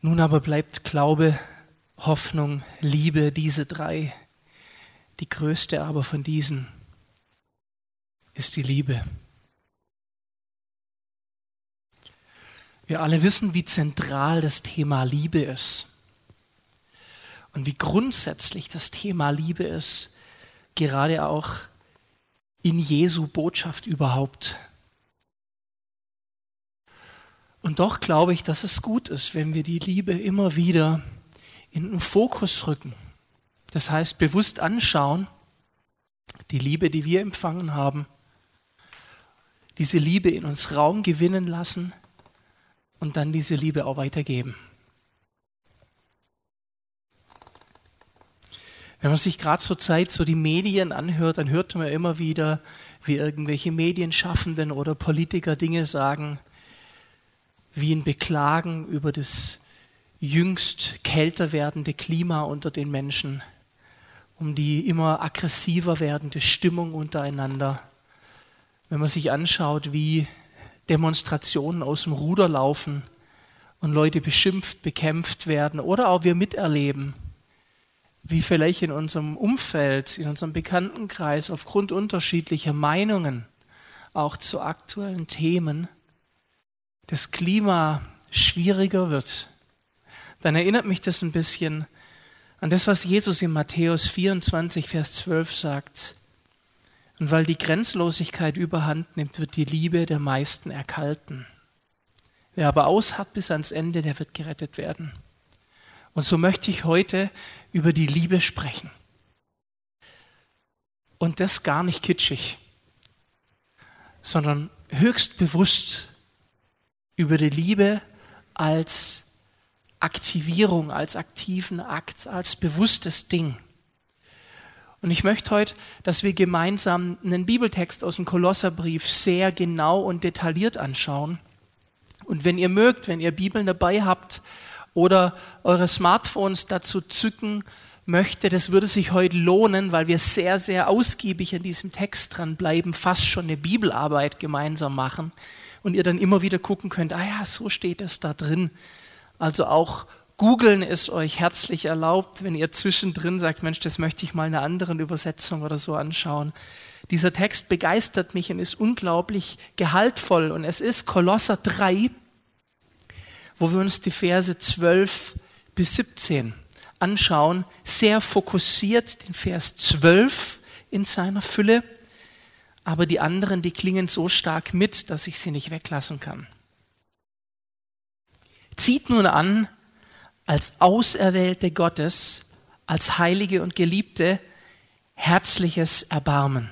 Nun aber bleibt Glaube, Hoffnung, Liebe, diese drei. Die größte aber von diesen ist die Liebe. Wir alle wissen, wie zentral das Thema Liebe ist und wie grundsätzlich das Thema Liebe ist, gerade auch in Jesu Botschaft überhaupt. Und doch glaube ich, dass es gut ist, wenn wir die Liebe immer wieder in den Fokus rücken. Das heißt, bewusst anschauen, die Liebe, die wir empfangen haben, diese Liebe in uns Raum gewinnen lassen und dann diese Liebe auch weitergeben. Wenn man sich gerade zur Zeit so die Medien anhört, dann hört man immer wieder, wie irgendwelche Medienschaffenden oder Politiker Dinge sagen, wie ein Beklagen über das jüngst kälter werdende Klima unter den Menschen, um die immer aggressiver werdende Stimmung untereinander. Wenn man sich anschaut, wie Demonstrationen aus dem Ruder laufen und Leute beschimpft, bekämpft werden oder auch wir miterleben, wie vielleicht in unserem Umfeld, in unserem Bekanntenkreis aufgrund unterschiedlicher Meinungen auch zu aktuellen Themen das Klima schwieriger wird, dann erinnert mich das ein bisschen an das, was Jesus in Matthäus 24, Vers 12 sagt. Und weil die Grenzlosigkeit überhand nimmt, wird die Liebe der meisten erkalten. Wer aber aushat bis ans Ende, der wird gerettet werden. Und so möchte ich heute über die Liebe sprechen. Und das gar nicht kitschig, sondern höchst bewusst über die Liebe als Aktivierung, als aktiven Akt, als bewusstes Ding. Und ich möchte heute, dass wir gemeinsam einen Bibeltext aus dem Kolosserbrief sehr genau und detailliert anschauen. Und wenn ihr mögt, wenn ihr Bibeln dabei habt, oder eure Smartphones dazu zücken möchte, das würde sich heute lohnen, weil wir sehr, sehr ausgiebig an diesem Text dranbleiben, fast schon eine Bibelarbeit gemeinsam machen und ihr dann immer wieder gucken könnt, ah ja, so steht es da drin. Also auch googeln ist euch herzlich erlaubt, wenn ihr zwischendrin sagt, Mensch, das möchte ich mal in einer anderen Übersetzung oder so anschauen. Dieser Text begeistert mich und ist unglaublich gehaltvoll und es ist Kolosser 3, wo wir uns die Verse 12 bis 17 anschauen, sehr fokussiert den Vers 12 in seiner Fülle, aber die anderen, die klingen so stark mit, dass ich sie nicht weglassen kann. Zieht nun an, als Auserwählte Gottes, als Heilige und Geliebte, herzliches Erbarmen.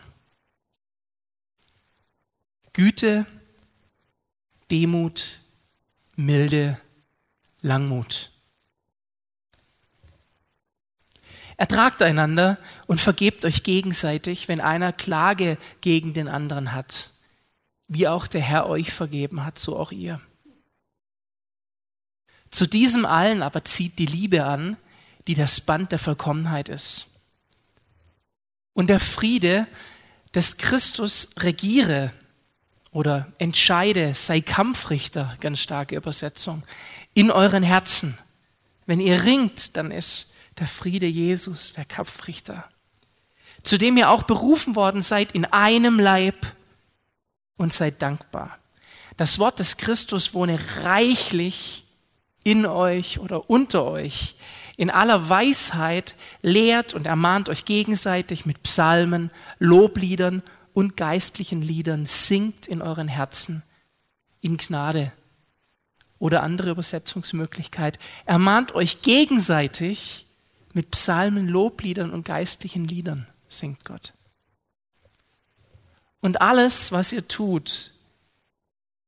Güte, Demut, Milde, Langmut. Ertragt einander und vergebt euch gegenseitig, wenn einer Klage gegen den anderen hat. Wie auch der Herr euch vergeben hat, so auch ihr. Zu diesem allen aber zieht die Liebe an, die das Band der Vollkommenheit ist. Und der Friede des Christus regiere oder entscheide, sei Kampfrichter, ganz starke Übersetzung, in euren Herzen. Wenn ihr ringt, dann ist der Friede Jesus der Kampfrichter, zu dem ihr auch berufen worden seid in einem Leib und seid dankbar. Das Wort des Christus wohne reichlich in euch oder unter euch. In aller Weisheit lehrt und ermahnt euch gegenseitig mit Psalmen, Lobliedern und geistlichen Liedern singt in euren Herzen in Gnade. Oder andere Übersetzungsmöglichkeit. Ermahnt euch gegenseitig mit Psalmen, Lobliedern und geistlichen Liedern, singt Gott. Und alles, was ihr tut,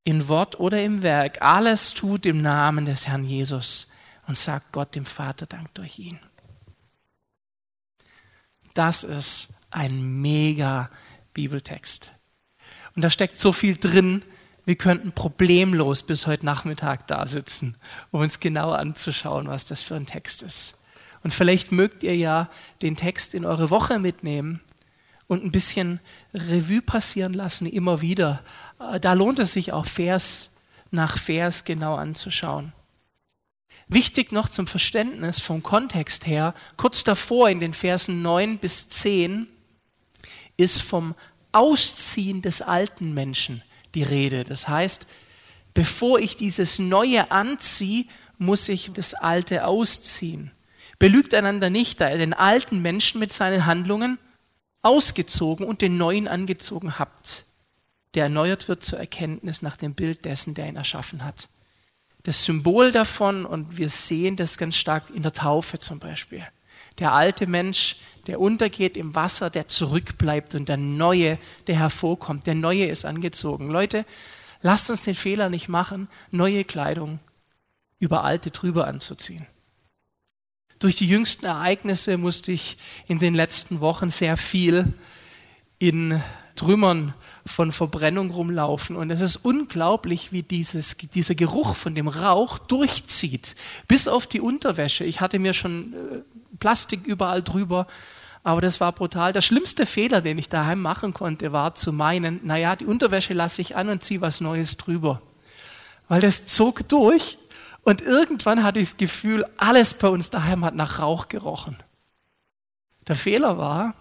in Wort oder im Werk, alles tut im Namen des Herrn Jesus und sagt Gott dem Vater Dank durch ihn. Das ist ein mega Bibeltext. Und da steckt so viel drin, wir könnten problemlos bis heute Nachmittag da sitzen, um uns genau anzuschauen, was das für ein Text ist. Und vielleicht mögt ihr ja den Text in eure Woche mitnehmen und ein bisschen Revue passieren lassen, immer wieder. Äh, da lohnt es sich auch Vers nach Vers genau anzuschauen. Wichtig noch zum Verständnis vom Kontext her, kurz davor in den Versen 9 bis 10 ist vom Ausziehen des alten Menschen die Rede. Das heißt, bevor ich dieses Neue anziehe, muss ich das Alte ausziehen. Belügt einander nicht, da ihr den alten Menschen mit seinen Handlungen ausgezogen und den neuen angezogen habt, der erneuert wird zur Erkenntnis nach dem Bild dessen, der ihn erschaffen hat. Das Symbol davon, und wir sehen das ganz stark in der Taufe zum Beispiel. Der alte Mensch, der untergeht im Wasser, der zurückbleibt und der neue, der hervorkommt. Der neue ist angezogen. Leute, lasst uns den Fehler nicht machen, neue Kleidung über alte drüber anzuziehen. Durch die jüngsten Ereignisse musste ich in den letzten Wochen sehr viel in Trümmern von Verbrennung rumlaufen. Und es ist unglaublich, wie dieses, dieser Geruch von dem Rauch durchzieht, bis auf die Unterwäsche. Ich hatte mir schon äh, Plastik überall drüber, aber das war brutal. Der schlimmste Fehler, den ich daheim machen konnte, war zu meinen, naja, die Unterwäsche lasse ich an und ziehe was Neues drüber. Weil das zog durch und irgendwann hatte ich das Gefühl, alles bei uns daheim hat nach Rauch gerochen. Der Fehler war,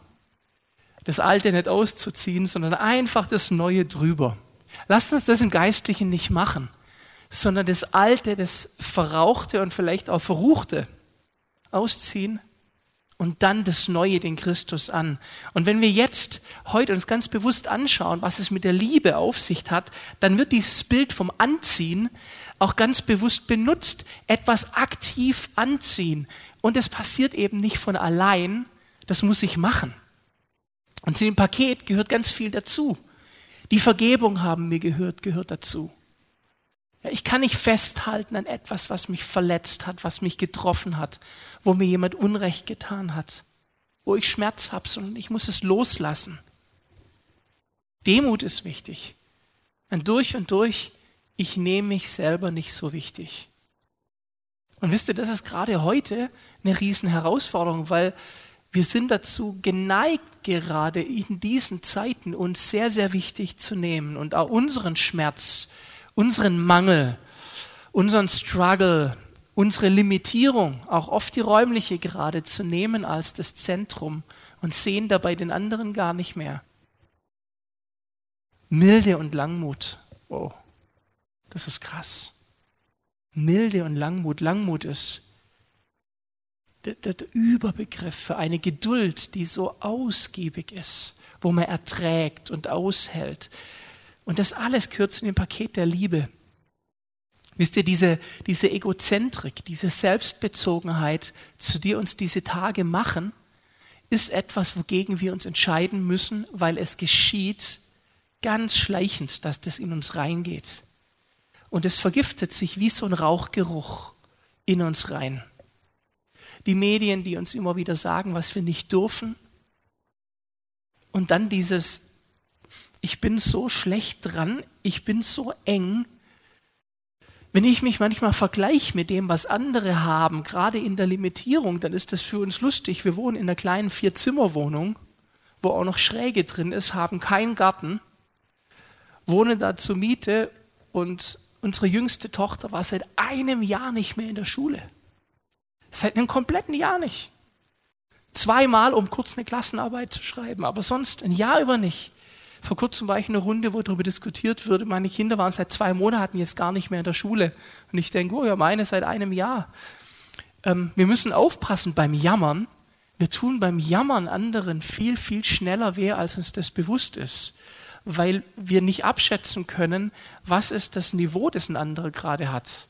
das Alte nicht auszuziehen, sondern einfach das Neue drüber. Lasst uns das im Geistlichen nicht machen, sondern das Alte, das Verrauchte und vielleicht auch Verruchte ausziehen und dann das Neue, den Christus an. Und wenn wir jetzt heute uns ganz bewusst anschauen, was es mit der Liebe auf sich hat, dann wird dieses Bild vom Anziehen auch ganz bewusst benutzt, etwas aktiv anziehen. Und es passiert eben nicht von allein, das muss ich machen. Und zu dem Paket gehört ganz viel dazu. Die Vergebung haben mir gehört, gehört dazu. Ich kann nicht festhalten an etwas, was mich verletzt hat, was mich getroffen hat, wo mir jemand Unrecht getan hat, wo ich Schmerz habe, sondern ich muss es loslassen. Demut ist wichtig. Und durch und durch ich nehme mich selber nicht so wichtig. Und wisst ihr, das ist gerade heute eine riesen Herausforderung, weil wir sind dazu geneigt, gerade in diesen Zeiten uns sehr, sehr wichtig zu nehmen und auch unseren Schmerz, unseren Mangel, unseren Struggle, unsere Limitierung, auch oft die räumliche gerade, zu nehmen als das Zentrum und sehen dabei den anderen gar nicht mehr. Milde und Langmut. Wow. Das ist krass. Milde und Langmut. Langmut ist der, der, der Überbegriff für eine Geduld, die so ausgiebig ist, wo man erträgt und aushält. Und das alles gehört zu dem Paket der Liebe. Wisst ihr, diese, diese Egozentrik, diese Selbstbezogenheit, zu der uns diese Tage machen, ist etwas, wogegen wir uns entscheiden müssen, weil es geschieht ganz schleichend, dass das in uns reingeht und es vergiftet sich wie so ein Rauchgeruch in uns rein. Die Medien, die uns immer wieder sagen, was wir nicht dürfen. Und dann dieses, ich bin so schlecht dran, ich bin so eng. Wenn ich mich manchmal vergleiche mit dem, was andere haben, gerade in der Limitierung, dann ist das für uns lustig. Wir wohnen in einer kleinen Vier-Zimmer-Wohnung, wo auch noch Schräge drin ist, haben keinen Garten, wohnen da zur Miete und Unsere jüngste Tochter war seit einem Jahr nicht mehr in der Schule. Seit einem kompletten Jahr nicht. Zweimal, um kurz eine Klassenarbeit zu schreiben, aber sonst ein Jahr über nicht. Vor kurzem war ich in einer Runde, wo darüber diskutiert wurde. Meine Kinder waren seit zwei Monaten jetzt gar nicht mehr in der Schule. Und ich denke, oh ja, meine seit einem Jahr. Ähm, wir müssen aufpassen beim Jammern. Wir tun beim Jammern anderen viel, viel schneller weh, als uns das bewusst ist weil wir nicht abschätzen können, was ist das Niveau, das ein anderer gerade hat.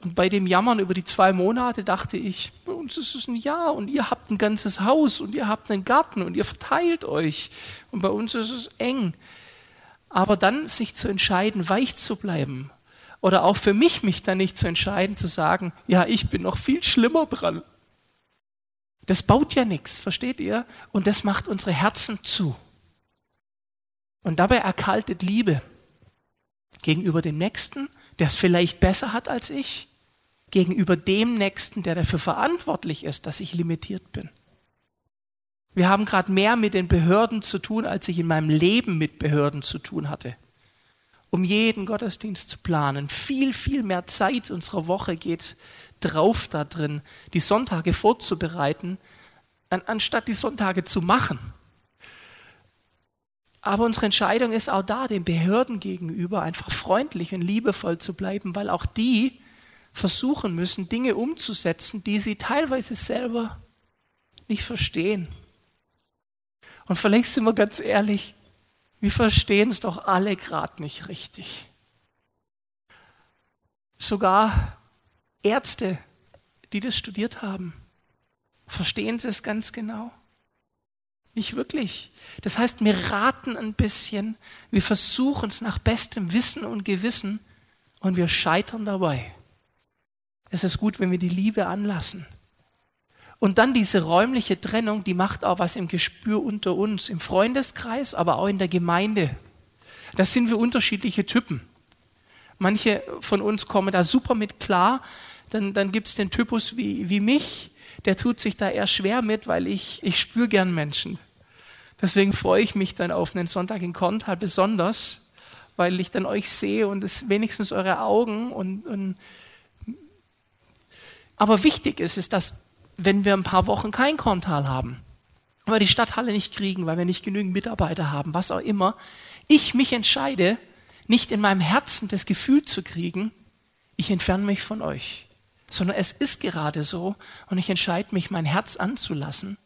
Und bei dem Jammern über die zwei Monate dachte ich, bei uns ist es ein Jahr und ihr habt ein ganzes Haus und ihr habt einen Garten und ihr verteilt euch und bei uns ist es eng. Aber dann sich zu entscheiden, weich zu bleiben oder auch für mich mich dann nicht zu entscheiden, zu sagen, ja, ich bin noch viel schlimmer dran. Das baut ja nichts, versteht ihr? Und das macht unsere Herzen zu. Und dabei erkaltet Liebe gegenüber dem Nächsten, der es vielleicht besser hat als ich, gegenüber dem Nächsten, der dafür verantwortlich ist, dass ich limitiert bin. Wir haben gerade mehr mit den Behörden zu tun, als ich in meinem Leben mit Behörden zu tun hatte. um jeden Gottesdienst zu planen. Viel, viel mehr Zeit unserer Woche geht drauf da drin, die Sonntage vorzubereiten, an, anstatt die Sonntage zu machen. Aber unsere Entscheidung ist auch da, den Behörden gegenüber einfach freundlich und liebevoll zu bleiben, weil auch die versuchen müssen, Dinge umzusetzen, die sie teilweise selber nicht verstehen. Und vielleicht sind wir ganz ehrlich, wir verstehen es doch alle gerade nicht richtig. Sogar Ärzte, die das studiert haben, verstehen sie es ganz genau. Nicht wirklich. Das heißt, wir raten ein bisschen, wir versuchen es nach bestem Wissen und Gewissen und wir scheitern dabei. Es ist gut, wenn wir die Liebe anlassen. Und dann diese räumliche Trennung, die macht auch was im Gespür unter uns, im Freundeskreis, aber auch in der Gemeinde. Da sind wir unterschiedliche Typen. Manche von uns kommen da super mit klar. Dann, dann gibt es den Typus wie, wie mich, der tut sich da eher schwer mit, weil ich, ich spüre gern Menschen. Deswegen freue ich mich dann auf einen Sonntag in Kontal besonders, weil ich dann euch sehe und es wenigstens eure Augen und, und aber wichtig ist, ist, dass wenn wir ein paar Wochen kein Kontal haben, weil wir die Stadthalle nicht kriegen, weil wir nicht genügend Mitarbeiter haben, was auch immer, ich mich entscheide, nicht in meinem Herzen das Gefühl zu kriegen, ich entferne mich von euch. Sondern es ist gerade so und ich entscheide mich, mein Herz anzulassen.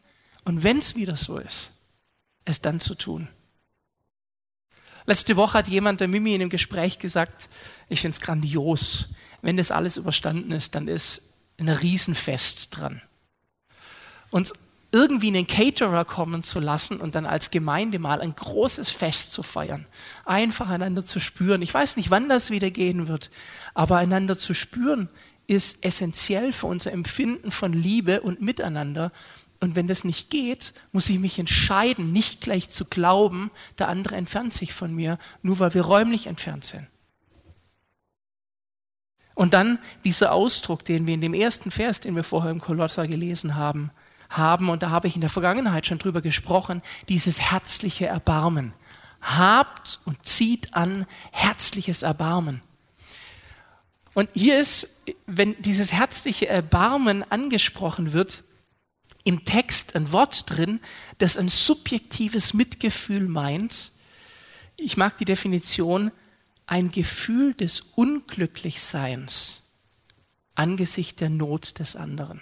Und wenn es wieder so ist, es dann zu tun. Letzte Woche hat jemand der Mimi in einem Gespräch gesagt, ich finde es grandios, wenn das alles überstanden ist, dann ist ein Riesenfest dran. Uns irgendwie einen Caterer kommen zu lassen und dann als Gemeinde mal ein großes Fest zu feiern. Einfach einander zu spüren. Ich weiß nicht, wann das wieder gehen wird, aber einander zu spüren, ist essentiell für unser Empfinden von Liebe und Miteinander. Und wenn das nicht geht, muss ich mich entscheiden, nicht gleich zu glauben, der andere entfernt sich von mir, nur weil wir räumlich entfernt sind. Und dann dieser Ausdruck, den wir in dem ersten Vers, den wir vorher im Kolosser gelesen haben, haben, und da habe ich in der Vergangenheit schon drüber gesprochen, dieses herzliche Erbarmen. Habt und zieht an herzliches Erbarmen. Und hier ist, wenn dieses herzliche Erbarmen angesprochen wird, im Text ein Wort drin, das ein subjektives Mitgefühl meint. Ich mag die Definition, ein Gefühl des Unglücklichseins angesichts der Not des anderen.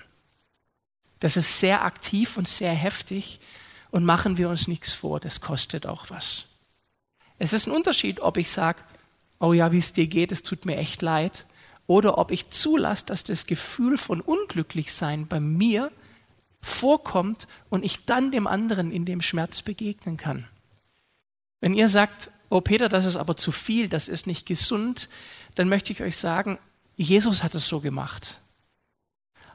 Das ist sehr aktiv und sehr heftig und machen wir uns nichts vor, das kostet auch was. Es ist ein Unterschied, ob ich sage, oh ja, wie es dir geht, es tut mir echt leid, oder ob ich zulasse, dass das Gefühl von Unglücklichsein bei mir vorkommt und ich dann dem anderen in dem Schmerz begegnen kann. Wenn ihr sagt, oh Peter, das ist aber zu viel, das ist nicht gesund, dann möchte ich euch sagen, Jesus hat es so gemacht.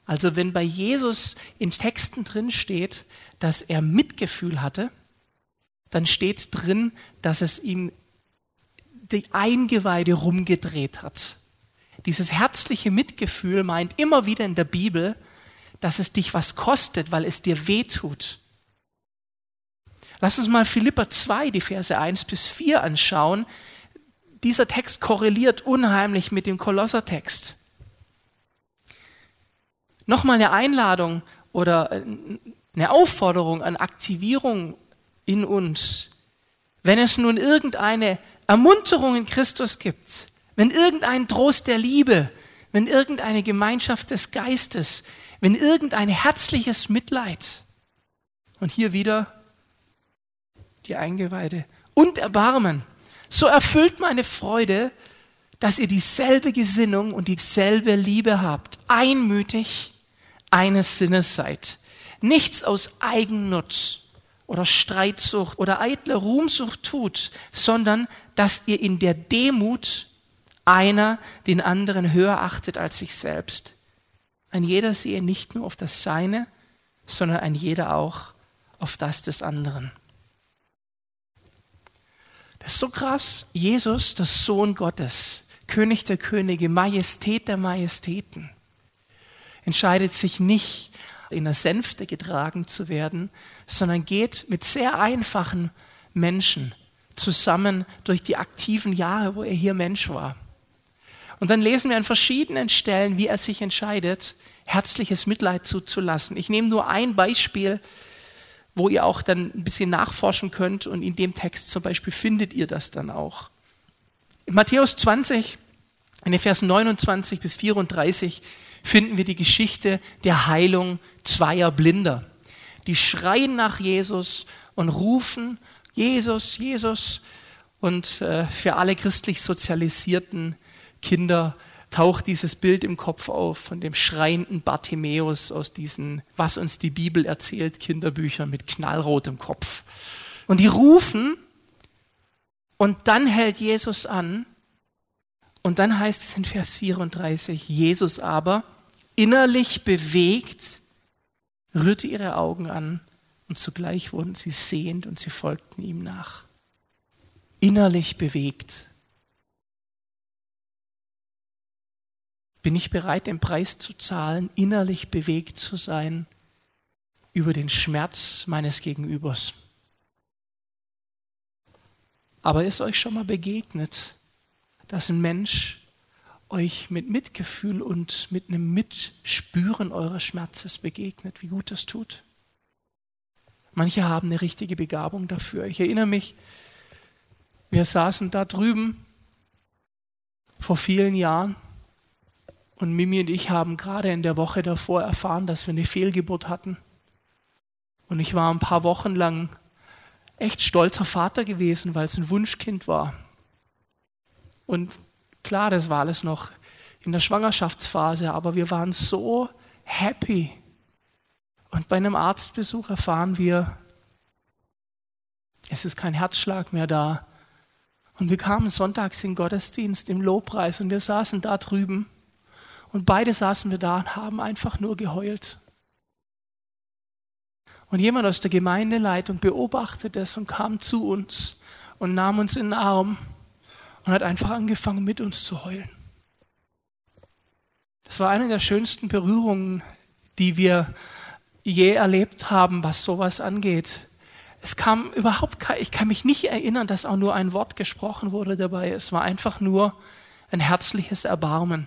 Also wenn bei Jesus in Texten drin steht, dass er Mitgefühl hatte, dann steht drin, dass es ihm die Eingeweide rumgedreht hat. Dieses herzliche Mitgefühl meint immer wieder in der Bibel, dass es dich was kostet, weil es dir weh tut. Lass uns mal Philippa 2, die Verse 1 bis 4 anschauen. Dieser Text korreliert unheimlich mit dem Kolossertext. Nochmal eine Einladung oder eine Aufforderung an Aktivierung in uns. Wenn es nun irgendeine Ermunterung in Christus gibt, wenn irgendein Trost der Liebe, wenn irgendeine Gemeinschaft des Geistes, wenn irgendein herzliches Mitleid. Und hier wieder die Eingeweide und Erbarmen. So erfüllt meine Freude, dass ihr dieselbe Gesinnung und dieselbe Liebe habt, einmütig eines Sinnes seid. Nichts aus Eigennutz oder Streitsucht oder eitler Ruhmsucht tut, sondern dass ihr in der Demut einer den anderen höher achtet als sich selbst. Ein jeder sehe nicht nur auf das Seine, sondern ein jeder auch auf das des anderen. Das ist so krass. Jesus, der Sohn Gottes, König der Könige, Majestät der Majestäten, entscheidet sich nicht, in der Sänfte getragen zu werden, sondern geht mit sehr einfachen Menschen zusammen durch die aktiven Jahre, wo er hier Mensch war. Und dann lesen wir an verschiedenen Stellen, wie er sich entscheidet, herzliches Mitleid zuzulassen. Ich nehme nur ein Beispiel, wo ihr auch dann ein bisschen nachforschen könnt und in dem Text zum Beispiel findet ihr das dann auch. In Matthäus 20, in den Versen 29 bis 34 finden wir die Geschichte der Heilung zweier Blinder. Die schreien nach Jesus und rufen, Jesus, Jesus. Und äh, für alle christlich sozialisierten Kinder taucht dieses Bild im Kopf auf von dem schreienden Bartimäus aus diesen, was uns die Bibel erzählt, Kinderbüchern mit knallrotem Kopf. Und die rufen und dann hält Jesus an und dann heißt es in Vers 34, Jesus aber, innerlich bewegt, rührte ihre Augen an und zugleich wurden sie sehend und sie folgten ihm nach. Innerlich bewegt. Bin ich bereit, den Preis zu zahlen, innerlich bewegt zu sein über den Schmerz meines Gegenübers? Aber ist euch schon mal begegnet, dass ein Mensch euch mit Mitgefühl und mit einem Mitspüren eures Schmerzes begegnet, wie gut das tut. Manche haben eine richtige Begabung dafür. Ich erinnere mich, wir saßen da drüben vor vielen Jahren und Mimi und ich haben gerade in der Woche davor erfahren, dass wir eine Fehlgeburt hatten. Und ich war ein paar Wochen lang echt stolzer Vater gewesen, weil es ein Wunschkind war. Und klar, das war alles noch in der Schwangerschaftsphase, aber wir waren so happy. Und bei einem Arztbesuch erfahren wir, es ist kein Herzschlag mehr da. Und wir kamen sonntags in den Gottesdienst im Lobpreis und wir saßen da drüben und beide saßen wir da und haben einfach nur geheult. Und jemand aus der Gemeindeleitung beobachtete es und kam zu uns und nahm uns in den Arm und hat einfach angefangen, mit uns zu heulen. Das war eine der schönsten Berührungen, die wir je erlebt haben, was sowas angeht. Es kam überhaupt kein, ich kann mich nicht erinnern, dass auch nur ein Wort gesprochen wurde dabei. Es war einfach nur ein herzliches Erbarmen.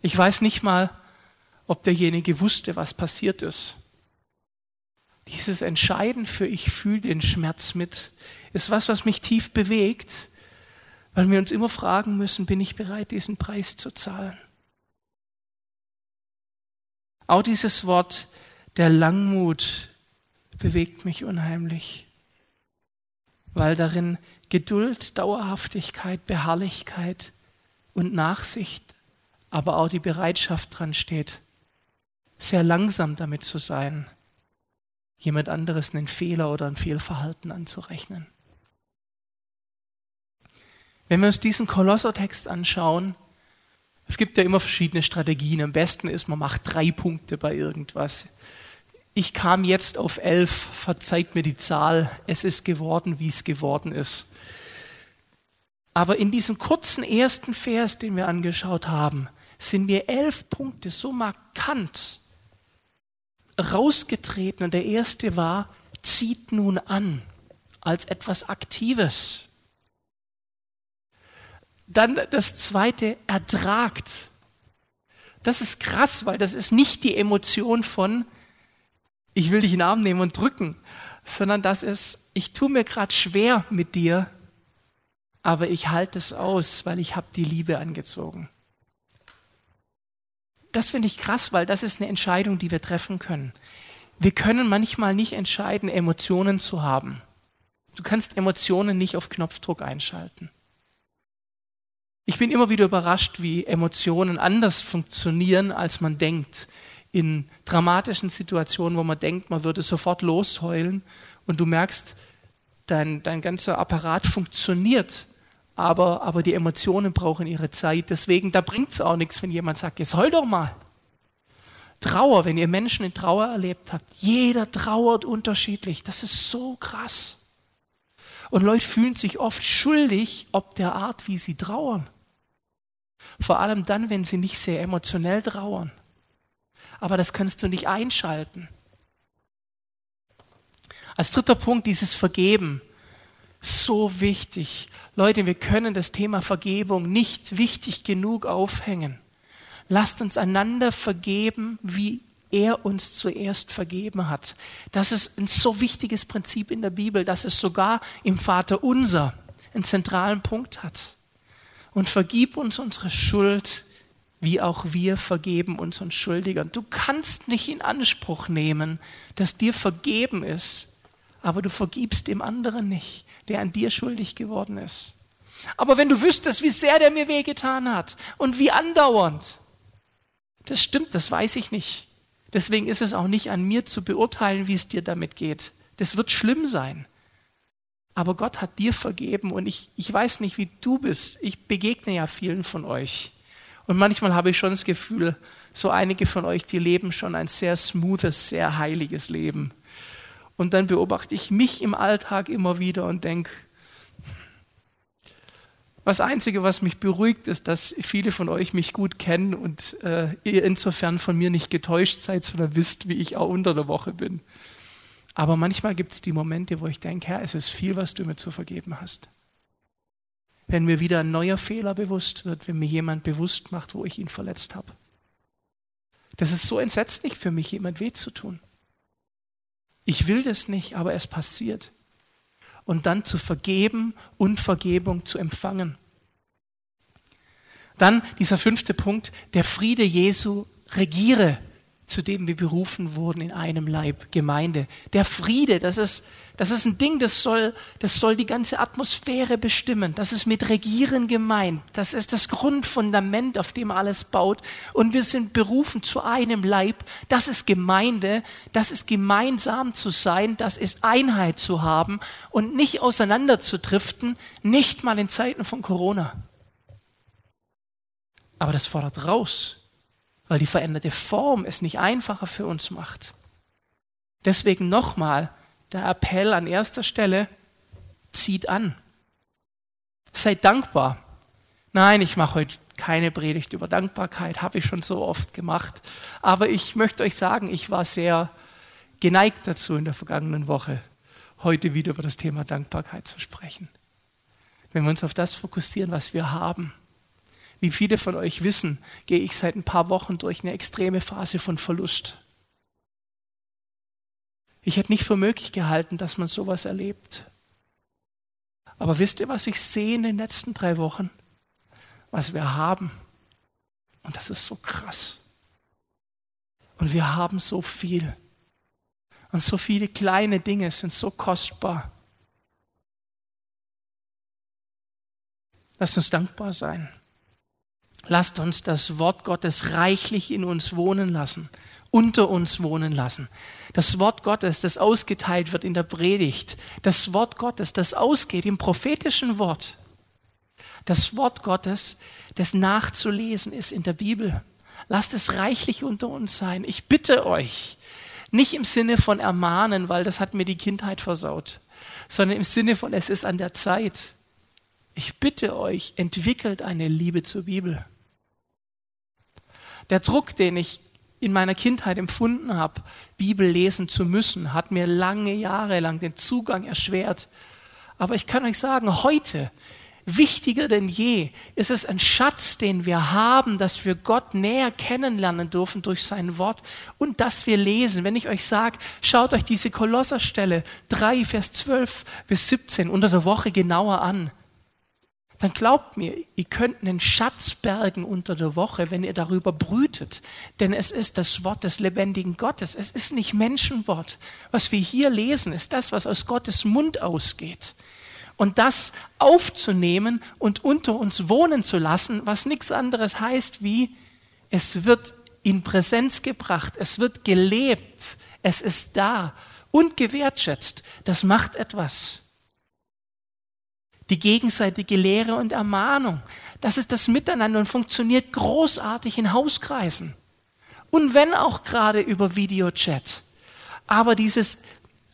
Ich weiß nicht mal, ob derjenige wusste, was passiert ist. Dieses Entscheiden für ich fühle den Schmerz mit, ist was, was mich tief bewegt weil wir uns immer fragen müssen, bin ich bereit, diesen Preis zu zahlen? Auch dieses Wort der Langmut bewegt mich unheimlich, weil darin Geduld, Dauerhaftigkeit, Beharrlichkeit und Nachsicht, aber auch die Bereitschaft dran steht, sehr langsam damit zu sein, jemand anderes einen Fehler oder ein Fehlverhalten anzurechnen. Wenn wir uns diesen Kolossertext anschauen, es gibt ja immer verschiedene Strategien. Am besten ist, man macht drei Punkte bei irgendwas. Ich kam jetzt auf elf, verzeiht mir die Zahl, es ist geworden, wie es geworden ist. Aber in diesem kurzen ersten Vers, den wir angeschaut haben, sind mir elf Punkte so markant rausgetreten. Und der erste war, zieht nun an als etwas Aktives. Dann das zweite, ertragt. Das ist krass, weil das ist nicht die Emotion von, ich will dich in den Arm nehmen und drücken, sondern das ist, ich tue mir gerade schwer mit dir, aber ich halte es aus, weil ich habe die Liebe angezogen. Das finde ich krass, weil das ist eine Entscheidung, die wir treffen können. Wir können manchmal nicht entscheiden, Emotionen zu haben. Du kannst Emotionen nicht auf Knopfdruck einschalten. Ich bin immer wieder überrascht, wie Emotionen anders funktionieren, als man denkt. In dramatischen Situationen, wo man denkt, man würde sofort losheulen und du merkst, dein, dein ganzer Apparat funktioniert, aber, aber die Emotionen brauchen ihre Zeit. Deswegen, da bringt es auch nichts, wenn jemand sagt, jetzt heul doch mal. Trauer, wenn ihr Menschen in Trauer erlebt habt, jeder trauert unterschiedlich. Das ist so krass. Und Leute fühlen sich oft schuldig, ob der Art, wie sie trauern. Vor allem dann, wenn sie nicht sehr emotionell trauern. Aber das kannst du nicht einschalten. Als dritter Punkt dieses Vergeben. So wichtig. Leute, wir können das Thema Vergebung nicht wichtig genug aufhängen. Lasst uns einander vergeben, wie er uns zuerst vergeben hat. Das ist ein so wichtiges Prinzip in der Bibel, dass es sogar im Vater unser einen zentralen Punkt hat. Und vergib uns unsere Schuld, wie auch wir vergeben unseren Schuldigern. Du kannst nicht in Anspruch nehmen, dass dir vergeben ist, aber du vergibst dem anderen nicht, der an dir schuldig geworden ist. Aber wenn du wüsstest, wie sehr der mir wehgetan hat und wie andauernd, das stimmt, das weiß ich nicht. Deswegen ist es auch nicht an mir zu beurteilen, wie es dir damit geht. Das wird schlimm sein. Aber Gott hat dir vergeben und ich, ich weiß nicht, wie du bist. Ich begegne ja vielen von euch. Und manchmal habe ich schon das Gefühl, so einige von euch, die leben schon ein sehr smoothes, sehr heiliges Leben. Und dann beobachte ich mich im Alltag immer wieder und denke, das Einzige, was mich beruhigt, ist, dass viele von euch mich gut kennen und äh, ihr insofern von mir nicht getäuscht seid, sondern wisst, wie ich auch unter der Woche bin. Aber manchmal gibt es die Momente, wo ich denke, Herr, es ist viel, was du mir zu vergeben hast. Wenn mir wieder ein neuer Fehler bewusst wird, wenn mir jemand bewusst macht, wo ich ihn verletzt habe. Das ist so entsetzlich für mich, jemand weh zu tun. Ich will das nicht, aber es passiert und dann zu vergeben und Vergebung zu empfangen. Dann dieser fünfte Punkt, der Friede Jesu regiere zu dem wir berufen wurden in einem Leib, Gemeinde. Der Friede, das ist, das ist ein Ding, das soll, das soll die ganze Atmosphäre bestimmen. Das ist mit Regieren gemeint. Das ist das Grundfundament, auf dem alles baut. Und wir sind berufen zu einem Leib. Das ist Gemeinde. Das ist gemeinsam zu sein. Das ist Einheit zu haben und nicht auseinanderzudriften, nicht mal in Zeiten von Corona. Aber das fordert raus weil die veränderte Form es nicht einfacher für uns macht. Deswegen nochmal der Appell an erster Stelle, zieht an. Seid dankbar. Nein, ich mache heute keine Predigt über Dankbarkeit, habe ich schon so oft gemacht. Aber ich möchte euch sagen, ich war sehr geneigt dazu in der vergangenen Woche, heute wieder über das Thema Dankbarkeit zu sprechen. Wenn wir uns auf das fokussieren, was wir haben, wie viele von euch wissen, gehe ich seit ein paar Wochen durch eine extreme Phase von Verlust. Ich hätte nicht für möglich gehalten, dass man sowas erlebt. Aber wisst ihr, was ich sehe in den letzten drei Wochen? Was wir haben. Und das ist so krass. Und wir haben so viel. Und so viele kleine Dinge sind so kostbar. Lasst uns dankbar sein. Lasst uns das Wort Gottes reichlich in uns wohnen lassen, unter uns wohnen lassen. Das Wort Gottes, das ausgeteilt wird in der Predigt. Das Wort Gottes, das ausgeht im prophetischen Wort. Das Wort Gottes, das nachzulesen ist in der Bibel. Lasst es reichlich unter uns sein. Ich bitte euch, nicht im Sinne von ermahnen, weil das hat mir die Kindheit versaut, sondern im Sinne von, es ist an der Zeit. Ich bitte euch, entwickelt eine Liebe zur Bibel. Der Druck, den ich in meiner Kindheit empfunden habe, Bibel lesen zu müssen, hat mir lange Jahre lang den Zugang erschwert. Aber ich kann euch sagen, heute, wichtiger denn je, ist es ein Schatz, den wir haben, dass wir Gott näher kennenlernen dürfen durch sein Wort und dass wir lesen. Wenn ich euch sage, schaut euch diese Kolosserstelle 3, Vers 12 bis 17 unter der Woche genauer an dann glaubt mir, ihr könnt einen Schatz bergen unter der Woche, wenn ihr darüber brütet. Denn es ist das Wort des lebendigen Gottes. Es ist nicht Menschenwort. Was wir hier lesen, ist das, was aus Gottes Mund ausgeht. Und das aufzunehmen und unter uns wohnen zu lassen, was nichts anderes heißt wie, es wird in Präsenz gebracht, es wird gelebt, es ist da und gewertschätzt. Das macht etwas die gegenseitige Lehre und Ermahnung. Das ist das Miteinander und funktioniert großartig in Hauskreisen. Und wenn auch gerade über Videochat. Aber dieses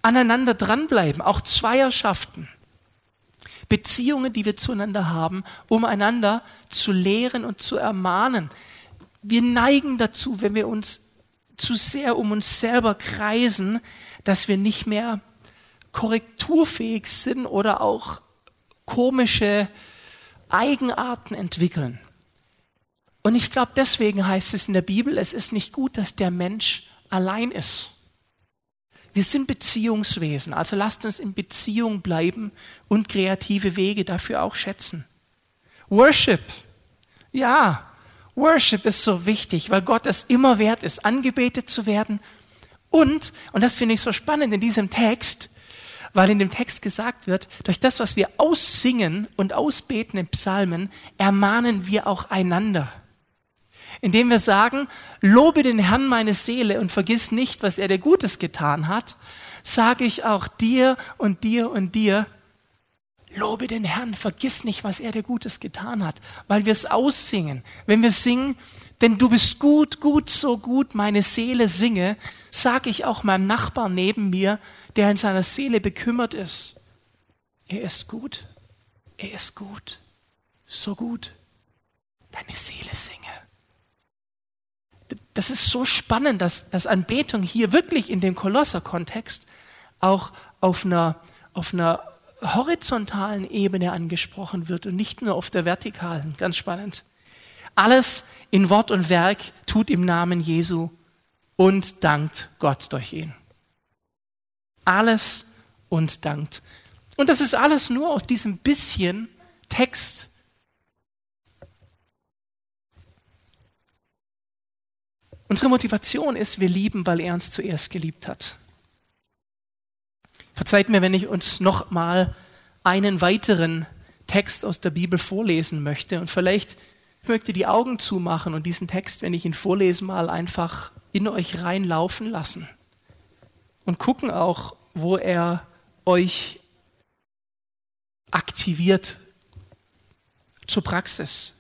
aneinander dranbleiben, auch Zweierschaften, Beziehungen, die wir zueinander haben, um einander zu lehren und zu ermahnen. Wir neigen dazu, wenn wir uns zu sehr um uns selber kreisen, dass wir nicht mehr korrekturfähig sind oder auch komische Eigenarten entwickeln. Und ich glaube, deswegen heißt es in der Bibel, es ist nicht gut, dass der Mensch allein ist. Wir sind Beziehungswesen, also lasst uns in Beziehung bleiben und kreative Wege dafür auch schätzen. Worship. Ja, Worship ist so wichtig, weil Gott es immer wert ist, angebetet zu werden. Und, und das finde ich so spannend in diesem Text, weil in dem Text gesagt wird, durch das, was wir aussingen und ausbeten in Psalmen, ermahnen wir auch einander. Indem wir sagen, lobe den Herrn meine Seele und vergiss nicht, was er dir Gutes getan hat, sage ich auch dir und dir und dir, lobe den Herrn, vergiss nicht, was er dir Gutes getan hat, weil wir es aussingen. Wenn wir singen, denn du bist gut, gut, so gut, meine Seele singe, sage ich auch meinem Nachbarn neben mir, der in seiner Seele bekümmert ist. Er ist gut, er ist gut, so gut. Deine Seele singe. Das ist so spannend, dass, dass Anbetung hier wirklich in dem Kolosser-Kontext auch auf einer, auf einer horizontalen Ebene angesprochen wird und nicht nur auf der vertikalen. Ganz spannend. Alles in Wort und Werk tut im Namen Jesu und dankt Gott durch ihn. Alles und dankt. Und das ist alles nur aus diesem bisschen Text. Unsere Motivation ist, wir lieben, weil er uns zuerst geliebt hat. Verzeiht mir, wenn ich uns noch mal einen weiteren Text aus der Bibel vorlesen möchte und vielleicht möchte die Augen zumachen und diesen Text, wenn ich ihn vorlese, mal einfach in euch reinlaufen lassen und gucken auch, wo er euch aktiviert zur Praxis.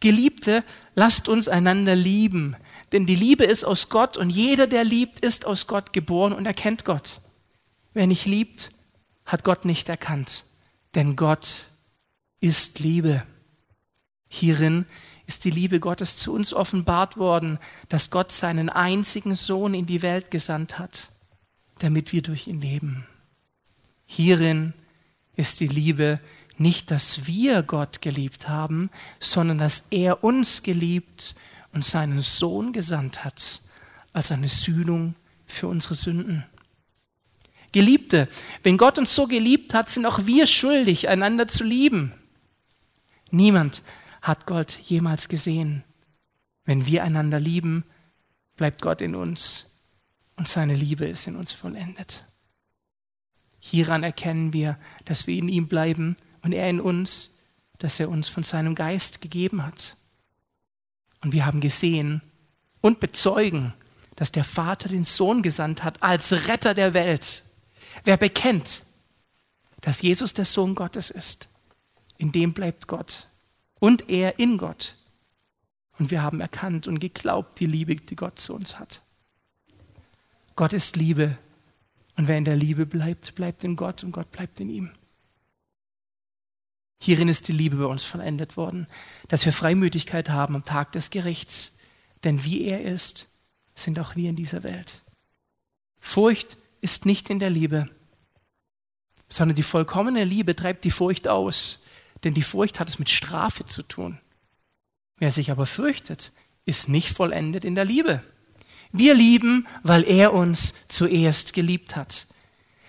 Geliebte, lasst uns einander lieben, denn die Liebe ist aus Gott und jeder, der liebt, ist aus Gott geboren und erkennt Gott. Wer nicht liebt, hat Gott nicht erkannt, denn Gott ist Liebe. Hierin ist die Liebe Gottes zu uns offenbart worden, dass Gott seinen einzigen Sohn in die Welt gesandt hat, damit wir durch ihn leben. Hierin ist die Liebe nicht, dass wir Gott geliebt haben, sondern dass er uns geliebt und seinen Sohn gesandt hat als eine Sühnung für unsere Sünden. Geliebte, wenn Gott uns so geliebt hat, sind auch wir schuldig, einander zu lieben. Niemand hat Gott jemals gesehen. Wenn wir einander lieben, bleibt Gott in uns und seine Liebe ist in uns vollendet. Hieran erkennen wir, dass wir in ihm bleiben und er in uns, dass er uns von seinem Geist gegeben hat. Und wir haben gesehen und bezeugen, dass der Vater den Sohn gesandt hat als Retter der Welt. Wer bekennt, dass Jesus der Sohn Gottes ist, in dem bleibt Gott und er in Gott. Und wir haben erkannt und geglaubt die Liebe, die Gott zu uns hat. Gott ist Liebe. Und wer in der Liebe bleibt, bleibt in Gott und Gott bleibt in ihm. Hierin ist die Liebe bei uns vollendet worden, dass wir Freimütigkeit haben am Tag des Gerichts. Denn wie er ist, sind auch wir in dieser Welt. Furcht ist nicht in der Liebe, sondern die vollkommene Liebe treibt die Furcht aus denn die Furcht hat es mit Strafe zu tun. Wer sich aber fürchtet, ist nicht vollendet in der Liebe. Wir lieben, weil er uns zuerst geliebt hat.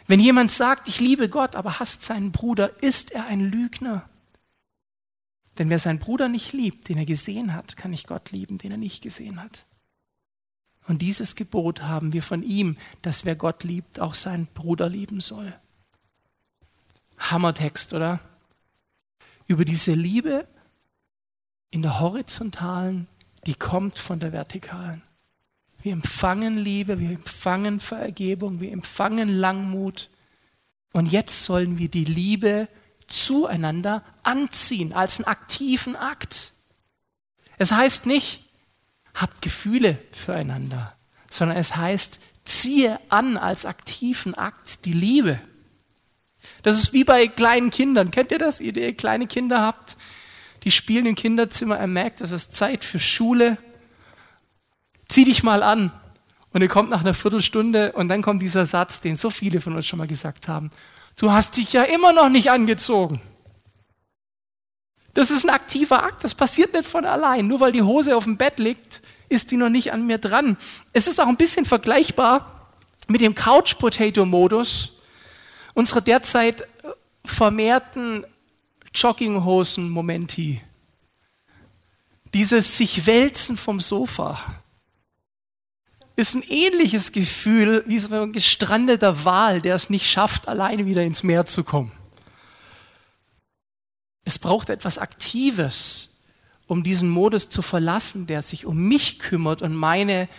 Wenn jemand sagt, ich liebe Gott, aber hasst seinen Bruder, ist er ein Lügner. Denn wer seinen Bruder nicht liebt, den er gesehen hat, kann nicht Gott lieben, den er nicht gesehen hat. Und dieses Gebot haben wir von ihm, dass wer Gott liebt, auch seinen Bruder lieben soll. Hammertext, oder? Über diese Liebe in der horizontalen, die kommt von der vertikalen. Wir empfangen Liebe, wir empfangen Vergebung, wir empfangen Langmut. Und jetzt sollen wir die Liebe zueinander anziehen als einen aktiven Akt. Es heißt nicht, habt Gefühle füreinander, sondern es heißt, ziehe an als aktiven Akt die Liebe. Das ist wie bei kleinen Kindern. Kennt ihr das? Ihr, ihr kleine Kinder habt, die spielen im Kinderzimmer, er merkt, es ist Zeit für Schule. Zieh dich mal an. Und er kommt nach einer Viertelstunde und dann kommt dieser Satz, den so viele von uns schon mal gesagt haben. Du hast dich ja immer noch nicht angezogen. Das ist ein aktiver Akt, das passiert nicht von allein. Nur weil die Hose auf dem Bett liegt, ist die noch nicht an mir dran. Es ist auch ein bisschen vergleichbar mit dem Couch-Potato-Modus unserer derzeit vermehrten Jogginghosen-Momenti. Dieses sich wälzen vom Sofa ist ein ähnliches Gefühl wie so ein gestrandeter Wal, der es nicht schafft, alleine wieder ins Meer zu kommen. Es braucht etwas Aktives, um diesen Modus zu verlassen, der sich um mich kümmert und meine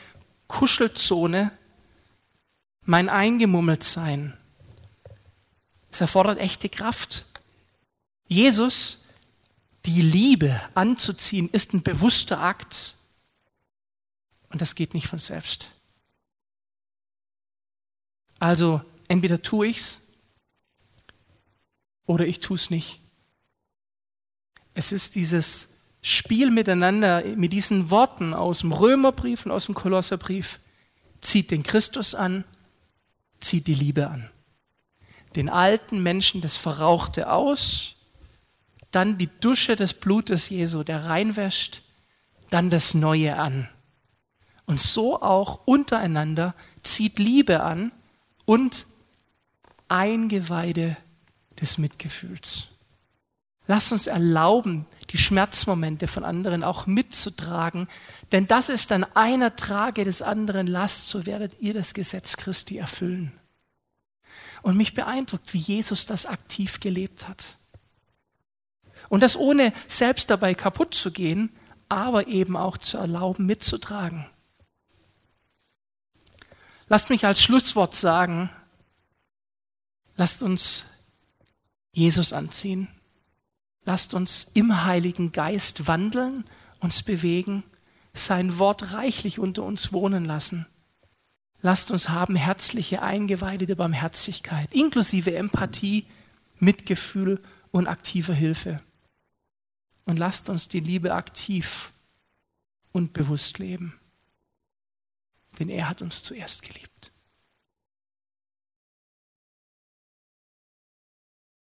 Kuschelzone, mein Eingemummeltsein. Es erfordert echte Kraft. Jesus, die Liebe anzuziehen, ist ein bewusster Akt. Und das geht nicht von selbst. Also entweder tue ich es oder ich tue es nicht. Es ist dieses Spiel miteinander mit diesen Worten aus dem Römerbrief und aus dem Kolosserbrief. Zieht den Christus an, zieht die Liebe an. Den alten Menschen das Verrauchte aus, dann die Dusche des Blutes Jesu, der reinwäscht, dann das Neue an. Und so auch untereinander zieht Liebe an und Eingeweide des Mitgefühls. Lasst uns erlauben, die Schmerzmomente von anderen auch mitzutragen, denn das ist dann einer Trage des anderen Last, so werdet ihr das Gesetz Christi erfüllen. Und mich beeindruckt, wie Jesus das aktiv gelebt hat. Und das ohne selbst dabei kaputt zu gehen, aber eben auch zu erlauben, mitzutragen. Lasst mich als Schlusswort sagen, lasst uns Jesus anziehen. Lasst uns im Heiligen Geist wandeln, uns bewegen, sein Wort reichlich unter uns wohnen lassen. Lasst uns haben herzliche Eingeweide der Barmherzigkeit, inklusive Empathie, Mitgefühl und aktiver Hilfe. Und lasst uns die Liebe aktiv und bewusst leben denn er hat uns zuerst geliebt.